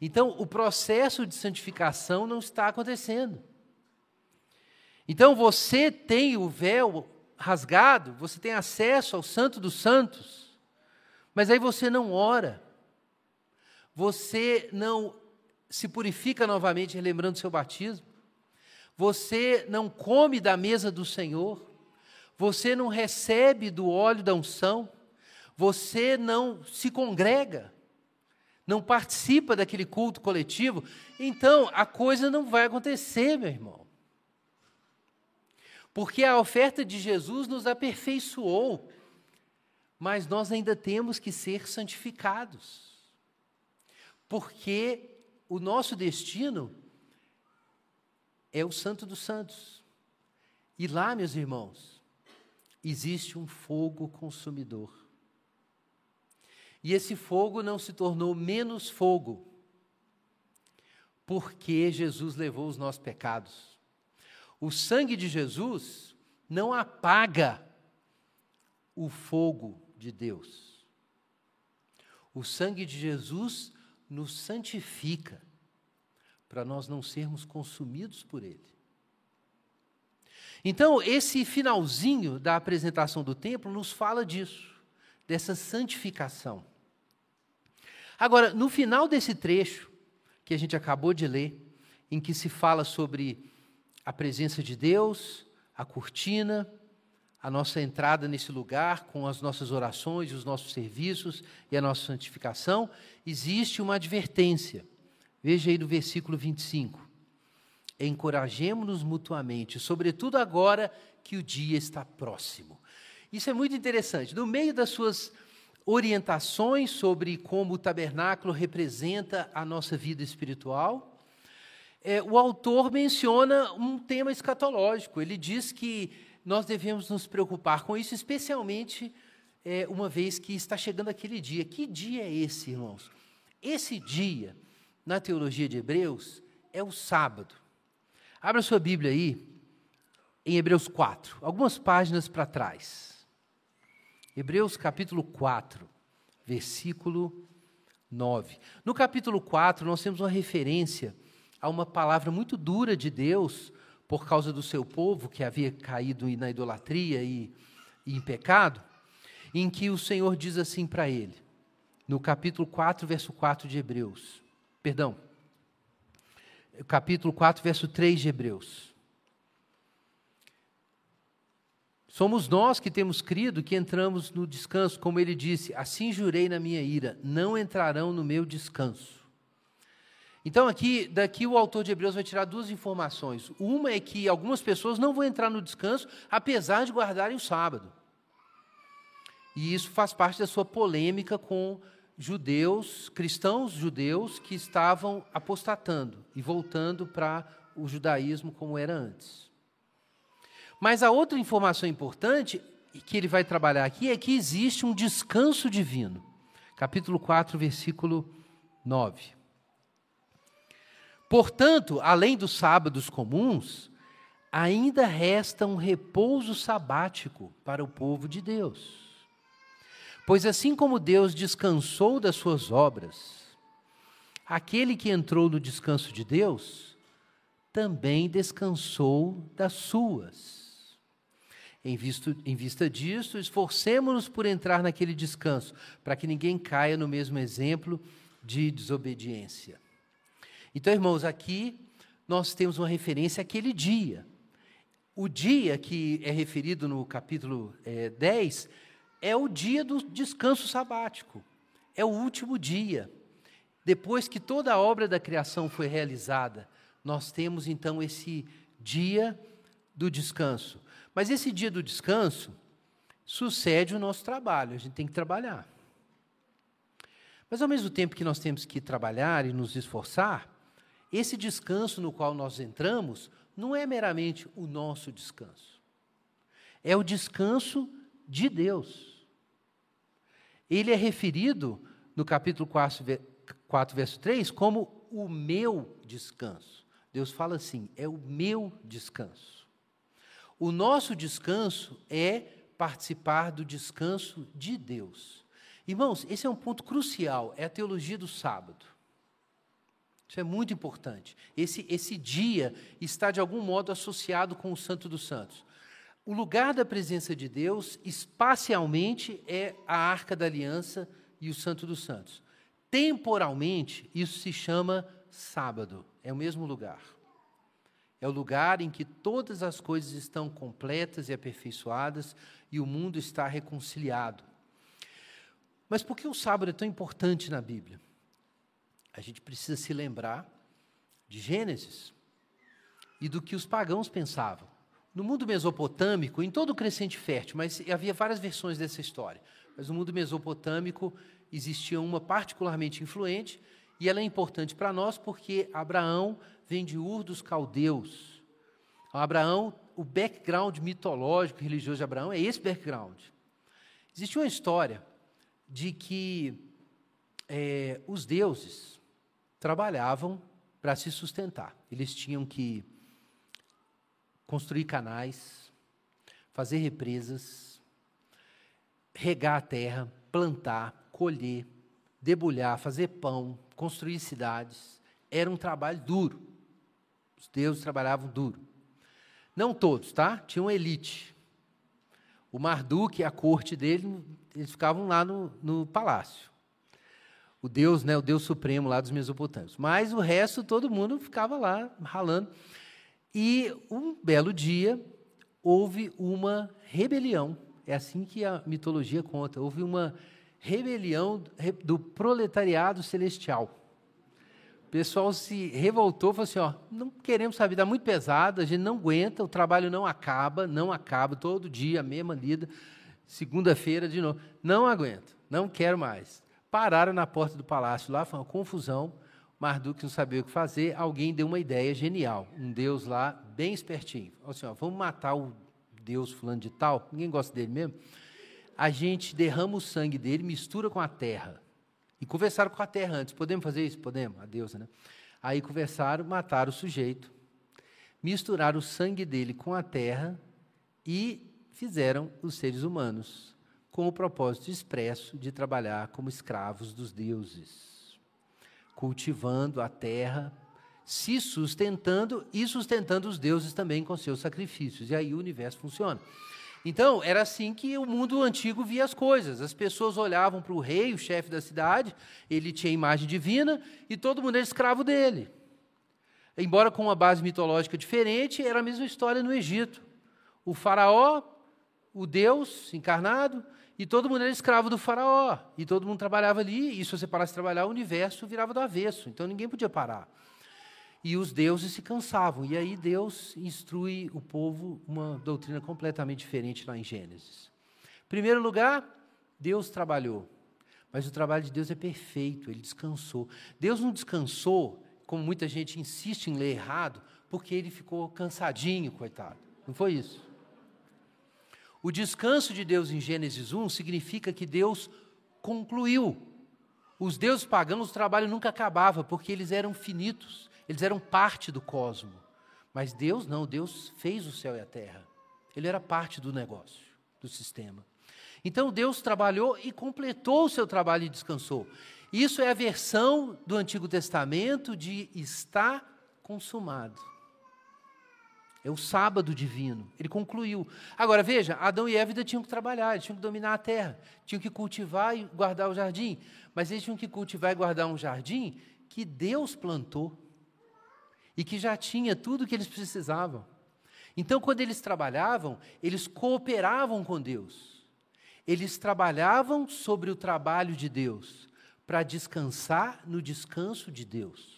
Então, o processo de santificação não está acontecendo. Então, você tem o véu rasgado, você tem acesso ao Santo dos Santos, mas aí você não ora, você não se purifica novamente, relembrando seu batismo, você não come da mesa do Senhor, você não recebe do óleo da unção, você não se congrega, não participa daquele culto coletivo, então a coisa não vai acontecer, meu irmão. Porque a oferta de Jesus nos aperfeiçoou, mas nós ainda temos que ser santificados. Porque o nosso destino é o Santo dos Santos. E lá, meus irmãos, existe um fogo consumidor. E esse fogo não se tornou menos fogo, porque Jesus levou os nossos pecados. O sangue de Jesus não apaga o fogo de Deus. O sangue de Jesus nos santifica, para nós não sermos consumidos por ele. Então, esse finalzinho da apresentação do templo nos fala disso, dessa santificação. Agora, no final desse trecho, que a gente acabou de ler, em que se fala sobre a presença de Deus, a cortina, a nossa entrada nesse lugar com as nossas orações, os nossos serviços e a nossa santificação, existe uma advertência. Veja aí no versículo 25. Encorajemo-nos mutuamente, sobretudo agora que o dia está próximo. Isso é muito interessante. No meio das suas orientações sobre como o tabernáculo representa a nossa vida espiritual, é, o autor menciona um tema escatológico. Ele diz que nós devemos nos preocupar com isso, especialmente é, uma vez que está chegando aquele dia. Que dia é esse, irmãos? Esse dia, na teologia de Hebreus, é o sábado. Abra sua Bíblia aí, em Hebreus 4, algumas páginas para trás. Hebreus capítulo 4, versículo 9. No capítulo 4, nós temos uma referência a uma palavra muito dura de Deus por causa do seu povo que havia caído na idolatria e, e em pecado, em que o Senhor diz assim para ele, no capítulo 4, verso 4 de Hebreus. Perdão, capítulo 4, verso 3 de Hebreus. Somos nós que temos crido que entramos no descanso, como ele disse: Assim jurei na minha ira, não entrarão no meu descanso. Então, aqui, daqui o autor de Hebreus vai tirar duas informações. Uma é que algumas pessoas não vão entrar no descanso, apesar de guardarem o sábado. E isso faz parte da sua polêmica com judeus, cristãos judeus, que estavam apostatando e voltando para o judaísmo como era antes. Mas a outra informação importante que ele vai trabalhar aqui é que existe um descanso divino. Capítulo 4, versículo 9. Portanto, além dos sábados comuns, ainda resta um repouso sabático para o povo de Deus. Pois assim como Deus descansou das suas obras, aquele que entrou no descanso de Deus também descansou das suas. Em, visto, em vista disso, esforcemos-nos por entrar naquele descanso, para que ninguém caia no mesmo exemplo de desobediência. Então, irmãos, aqui nós temos uma referência àquele dia. O dia que é referido no capítulo é, 10 é o dia do descanso sabático, é o último dia. Depois que toda a obra da criação foi realizada, nós temos então esse dia do descanso. Mas esse dia do descanso, sucede o nosso trabalho, a gente tem que trabalhar. Mas ao mesmo tempo que nós temos que trabalhar e nos esforçar, esse descanso no qual nós entramos não é meramente o nosso descanso. É o descanso de Deus. Ele é referido no capítulo 4, 4 verso 3 como o meu descanso. Deus fala assim: é o meu descanso. O nosso descanso é participar do descanso de Deus. Irmãos, esse é um ponto crucial, é a teologia do sábado. Isso é muito importante. Esse, esse dia está, de algum modo, associado com o Santo dos Santos. O lugar da presença de Deus, espacialmente, é a Arca da Aliança e o Santo dos Santos. Temporalmente, isso se chama sábado, é o mesmo lugar. É o lugar em que todas as coisas estão completas e aperfeiçoadas e o mundo está reconciliado. Mas por que o sábado é tão importante na Bíblia? A gente precisa se lembrar de Gênesis e do que os pagãos pensavam. No mundo mesopotâmico, em todo o crescente fértil, mas havia várias versões dessa história. Mas no mundo mesopotâmico existia uma particularmente influente, e ela é importante para nós porque Abraão vem de Ur dos Caldeus. Abraão, o background mitológico religioso de Abraão é esse background. Existe uma história de que é, os deuses trabalhavam para se sustentar. Eles tinham que construir canais, fazer represas, regar a terra, plantar, colher, debulhar, fazer pão, construir cidades. Era um trabalho duro. Os deuses trabalhavam duro. Não todos, tá? Tinha uma elite. O Marduk e a corte dele, eles ficavam lá no, no palácio. O Deus, né, o Deus supremo lá dos Mesopotâmios. Mas o resto, todo mundo ficava lá ralando. E um belo dia, houve uma rebelião. É assim que a mitologia conta. Houve uma rebelião do proletariado celestial. O pessoal se revoltou, falou assim: ó, não queremos essa vida muito pesada, a gente não aguenta, o trabalho não acaba, não acaba, todo dia a mesma lida, segunda-feira de novo. Não aguento, não quero mais. Pararam na porta do palácio lá, foi uma confusão. Marduk não sabia o que fazer, alguém deu uma ideia genial. Um deus lá, bem espertinho. Falou assim: ó, vamos matar o deus fulano de tal, ninguém gosta dele mesmo a gente derrama o sangue dele, mistura com a terra. E conversaram com a terra antes. Podemos fazer isso? Podemos, a deusa, né? Aí conversaram, mataram o sujeito, misturaram o sangue dele com a terra e fizeram os seres humanos com o propósito expresso de trabalhar como escravos dos deuses, cultivando a terra, se sustentando e sustentando os deuses também com seus sacrifícios. E aí o universo funciona. Então, era assim que o mundo antigo via as coisas. As pessoas olhavam para o rei, o chefe da cidade, ele tinha imagem divina e todo mundo era escravo dele. Embora com uma base mitológica diferente, era a mesma história no Egito. O faraó, o Deus encarnado, e todo mundo era escravo do faraó. E todo mundo trabalhava ali, e se você parasse de trabalhar, o universo virava do avesso. Então ninguém podia parar e os deuses se cansavam. E aí Deus instrui o povo uma doutrina completamente diferente lá em Gênesis. Em primeiro lugar, Deus trabalhou. Mas o trabalho de Deus é perfeito, ele descansou. Deus não descansou, como muita gente insiste em ler errado, porque ele ficou cansadinho, coitado. Não foi isso. O descanso de Deus em Gênesis 1 significa que Deus concluiu. Os deuses pagãos, o trabalho nunca acabava, porque eles eram finitos. Eles eram parte do cosmo. Mas Deus não, Deus fez o céu e a terra. Ele era parte do negócio, do sistema. Então Deus trabalhou e completou o seu trabalho e descansou. Isso é a versão do Antigo Testamento de está consumado. É o sábado divino. Ele concluiu. Agora veja, Adão e Eva tinham que trabalhar, eles tinham que dominar a terra, tinham que cultivar e guardar o jardim. Mas eles tinham que cultivar e guardar um jardim que Deus plantou e que já tinha tudo o que eles precisavam. Então, quando eles trabalhavam, eles cooperavam com Deus. Eles trabalhavam sobre o trabalho de Deus, para descansar no descanso de Deus.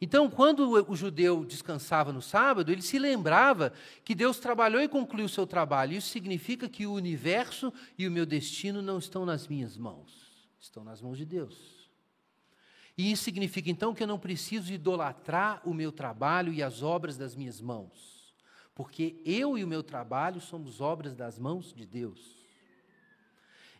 Então, quando o judeu descansava no sábado, ele se lembrava que Deus trabalhou e concluiu o seu trabalho. Isso significa que o universo e o meu destino não estão nas minhas mãos, estão nas mãos de Deus. E isso significa então que eu não preciso idolatrar o meu trabalho e as obras das minhas mãos, porque eu e o meu trabalho somos obras das mãos de Deus.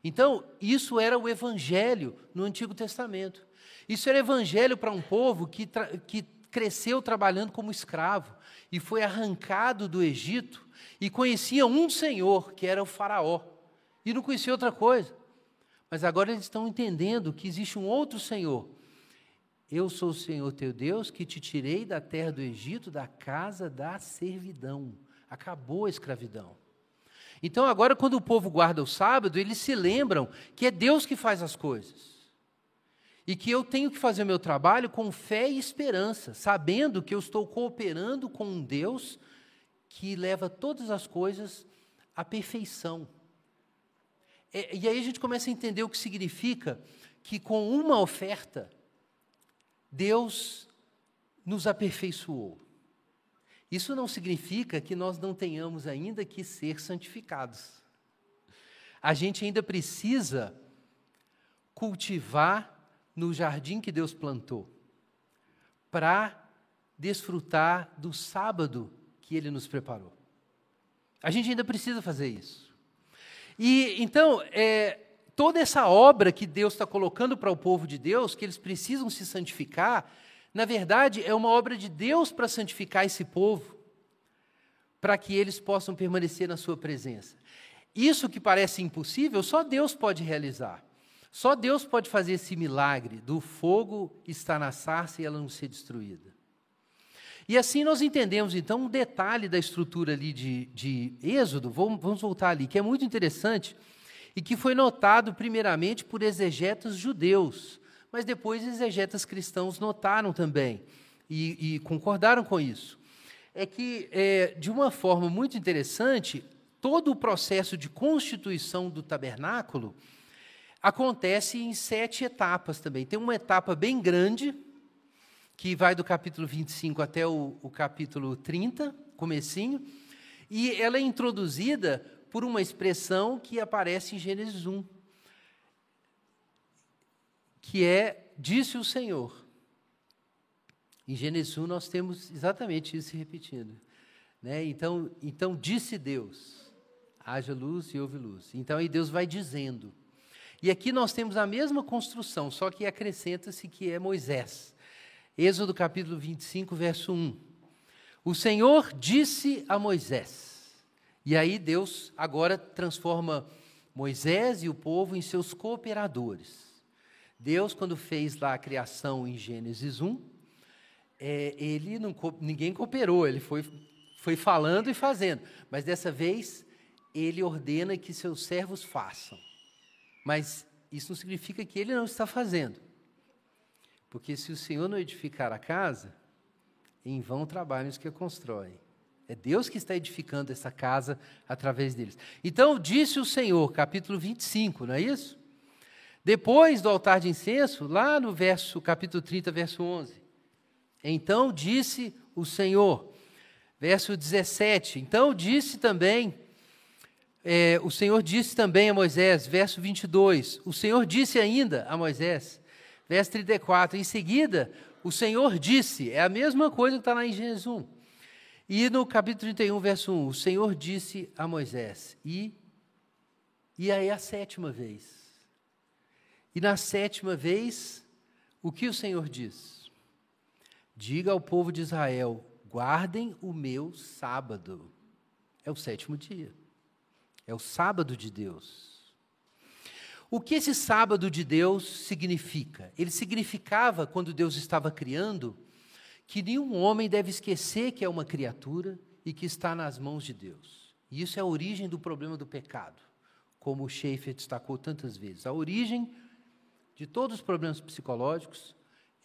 Então, isso era o evangelho no Antigo Testamento. Isso era evangelho para um povo que, que cresceu trabalhando como escravo e foi arrancado do Egito e conhecia um Senhor, que era o Faraó, e não conhecia outra coisa. Mas agora eles estão entendendo que existe um outro Senhor. Eu sou o Senhor teu Deus que te tirei da terra do Egito, da casa da servidão. Acabou a escravidão. Então, agora, quando o povo guarda o sábado, eles se lembram que é Deus que faz as coisas e que eu tenho que fazer o meu trabalho com fé e esperança, sabendo que eu estou cooperando com um Deus que leva todas as coisas à perfeição. É, e aí a gente começa a entender o que significa que com uma oferta, Deus nos aperfeiçoou. Isso não significa que nós não tenhamos ainda que ser santificados. A gente ainda precisa cultivar no jardim que Deus plantou, para desfrutar do sábado que Ele nos preparou. A gente ainda precisa fazer isso. E então, é, toda essa obra que Deus está colocando para o povo de Deus, que eles precisam se santificar, na verdade, é uma obra de Deus para santificar esse povo, para que eles possam permanecer na sua presença. Isso que parece impossível, só Deus pode realizar. Só Deus pode fazer esse milagre do fogo estar na sarça e ela não ser destruída. E assim nós entendemos, então, um detalhe da estrutura ali de, de Êxodo, vamos, vamos voltar ali, que é muito interessante e que foi notado primeiramente por exegetas judeus, mas depois exegetas cristãos notaram também e, e concordaram com isso. É que, é, de uma forma muito interessante, todo o processo de constituição do tabernáculo acontece em sete etapas também. Tem uma etapa bem grande, que vai do capítulo 25 até o, o capítulo 30, comecinho, e ela é introduzida por uma expressão que aparece em Gênesis 1, que é disse o Senhor. Em Gênesis 1 nós temos exatamente isso repetindo. Né? Então, então disse Deus, haja luz e houve luz. Então aí Deus vai dizendo. E aqui nós temos a mesma construção, só que acrescenta-se que é Moisés. Êxodo capítulo 25, verso 1. O Senhor disse a Moisés. E aí Deus agora transforma Moisés e o povo em seus cooperadores. Deus, quando fez lá a criação em Gênesis 1, é, ele não, ninguém cooperou, ele foi, foi falando e fazendo. Mas dessa vez, ele ordena que seus servos façam. Mas isso não significa que ele não está fazendo. Porque se o Senhor não edificar a casa, em vão trabalham os que a constroem. É Deus que está edificando essa casa através deles. Então, disse o Senhor, capítulo 25, não é isso? Depois do altar de incenso, lá no verso, capítulo 30, verso 11. Então disse o Senhor, verso 17. Então disse também é, o Senhor disse também a Moisés, verso 22, o Senhor disse ainda a Moisés, verso 34, em seguida, o Senhor disse, é a mesma coisa que está lá em Gênesis 1. E no capítulo 31, verso 1, o Senhor disse a Moisés, e, e aí a sétima vez. E na sétima vez, o que o Senhor diz? Diga ao povo de Israel: guardem o meu sábado. É o sétimo dia. É o sábado de Deus. O que esse sábado de Deus significa? Ele significava, quando Deus estava criando, que nenhum homem deve esquecer que é uma criatura e que está nas mãos de Deus. E isso é a origem do problema do pecado, como o Schaeffer destacou tantas vezes. A origem de todos os problemas psicológicos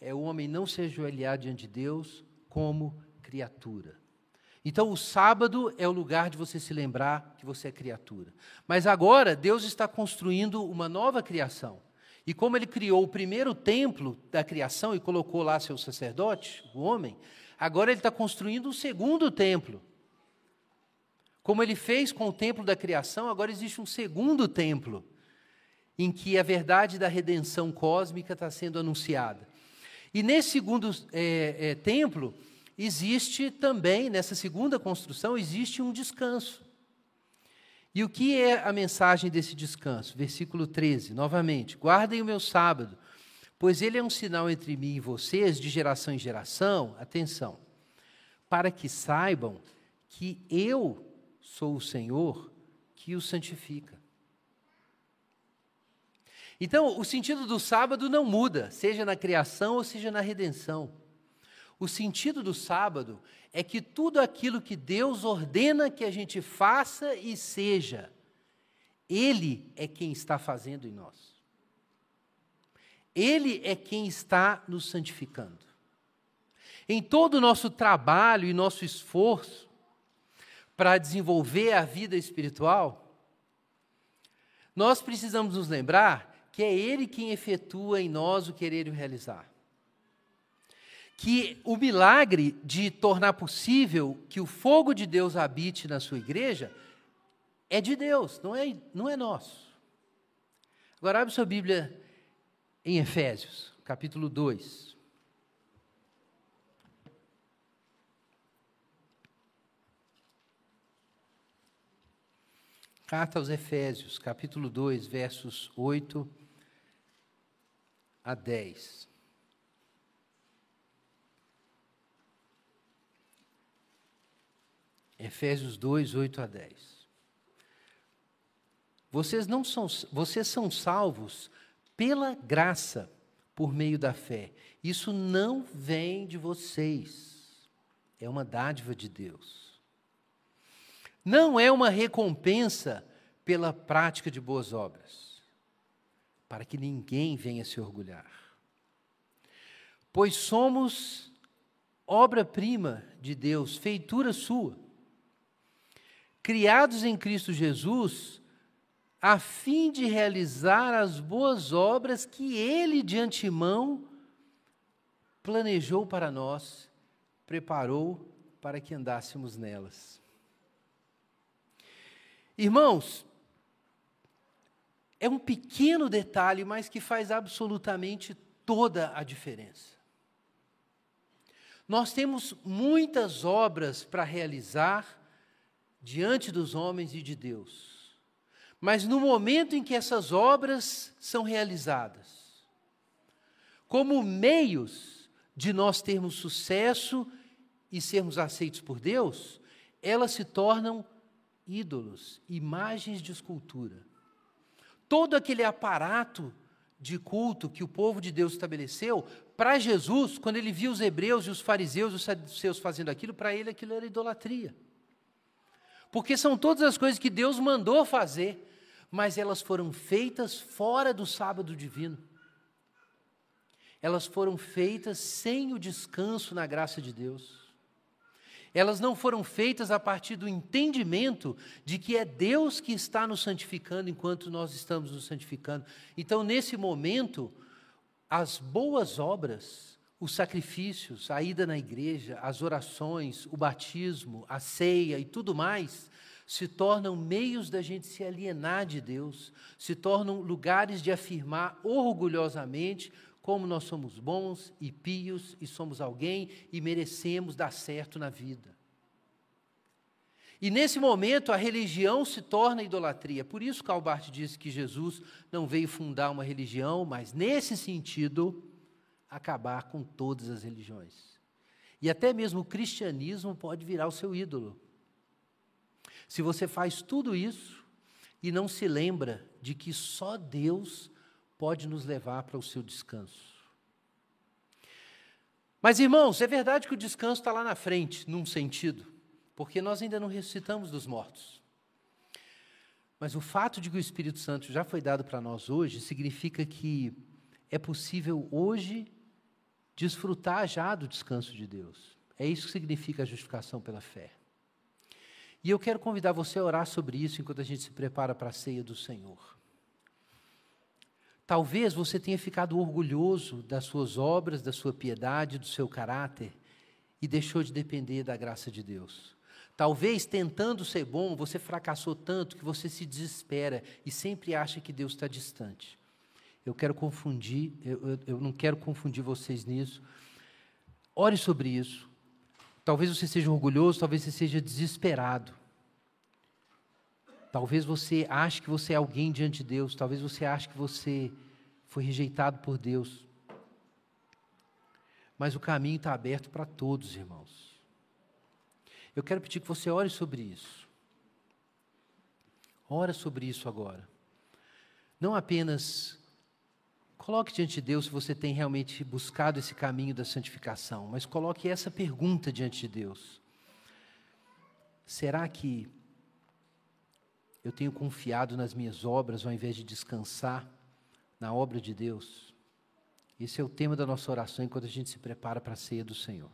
é o homem não se ajoelhar diante de Deus como criatura. Então, o sábado é o lugar de você se lembrar que você é criatura. Mas agora, Deus está construindo uma nova criação. E como ele criou o primeiro templo da criação e colocou lá seu sacerdote, o homem, agora ele está construindo o segundo templo. Como ele fez com o templo da criação, agora existe um segundo templo, em que a verdade da redenção cósmica está sendo anunciada. E nesse segundo é, é, templo, existe também, nessa segunda construção, existe um descanso. E o que é a mensagem desse descanso? Versículo 13, novamente: Guardem o meu sábado, pois ele é um sinal entre mim e vocês, de geração em geração. Atenção, para que saibam que eu sou o Senhor que o santifica. Então, o sentido do sábado não muda, seja na criação ou seja na redenção. O sentido do sábado é que tudo aquilo que Deus ordena que a gente faça e seja, Ele é quem está fazendo em nós. Ele é quem está nos santificando. Em todo o nosso trabalho e nosso esforço para desenvolver a vida espiritual, nós precisamos nos lembrar que é Ele quem efetua em nós o querer e o realizar que o milagre de tornar possível que o fogo de Deus habite na sua igreja é de Deus, não é, não é nosso. Agora, abre sua Bíblia em Efésios, capítulo 2. Carta aos Efésios, capítulo 2, versos 8 a 10. Efésios 2, 8 a 10. Vocês não são, vocês são salvos pela graça, por meio da fé. Isso não vem de vocês. É uma dádiva de Deus. Não é uma recompensa pela prática de boas obras, para que ninguém venha se orgulhar. Pois somos obra-prima de Deus, feitura sua criados em Cristo Jesus, a fim de realizar as boas obras que Ele de antemão planejou para nós, preparou para que andássemos nelas. Irmãos, é um pequeno detalhe, mas que faz absolutamente toda a diferença. Nós temos muitas obras para realizar, diante dos homens e de Deus. Mas no momento em que essas obras são realizadas, como meios de nós termos sucesso e sermos aceitos por Deus, elas se tornam ídolos, imagens de escultura. Todo aquele aparato de culto que o povo de Deus estabeleceu, para Jesus, quando ele viu os hebreus e os fariseus e os saduceus fazendo aquilo, para ele aquilo era idolatria. Porque são todas as coisas que Deus mandou fazer, mas elas foram feitas fora do sábado divino. Elas foram feitas sem o descanso na graça de Deus. Elas não foram feitas a partir do entendimento de que é Deus que está nos santificando enquanto nós estamos nos santificando. Então, nesse momento, as boas obras os sacrifícios, a ida na igreja, as orações, o batismo, a ceia e tudo mais, se tornam meios da gente se alienar de Deus, se tornam lugares de afirmar orgulhosamente como nós somos bons e pios e somos alguém e merecemos dar certo na vida. E nesse momento a religião se torna idolatria. Por isso Calbart disse que Jesus não veio fundar uma religião, mas nesse sentido, acabar com todas as religiões. E até mesmo o cristianismo pode virar o seu ídolo. Se você faz tudo isso e não se lembra de que só Deus pode nos levar para o seu descanso. Mas, irmãos, é verdade que o descanso está lá na frente, num sentido, porque nós ainda não ressuscitamos dos mortos. Mas o fato de que o Espírito Santo já foi dado para nós hoje significa que é possível hoje desfrutar já do descanso de Deus. É isso que significa a justificação pela fé. E eu quero convidar você a orar sobre isso enquanto a gente se prepara para a ceia do Senhor. Talvez você tenha ficado orgulhoso das suas obras, da sua piedade, do seu caráter e deixou de depender da graça de Deus. Talvez tentando ser bom, você fracassou tanto que você se desespera e sempre acha que Deus está distante. Eu quero confundir, eu, eu, eu não quero confundir vocês nisso. Ore sobre isso. Talvez você seja orgulhoso, talvez você seja desesperado. Talvez você ache que você é alguém diante de Deus, talvez você ache que você foi rejeitado por Deus. Mas o caminho está aberto para todos, irmãos. Eu quero pedir que você ore sobre isso. Ora sobre isso agora. Não apenas coloque diante de Deus se você tem realmente buscado esse caminho da santificação, mas coloque essa pergunta diante de Deus: Será que eu tenho confiado nas minhas obras ao invés de descansar na obra de Deus? Esse é o tema da nossa oração enquanto a gente se prepara para a ceia do Senhor.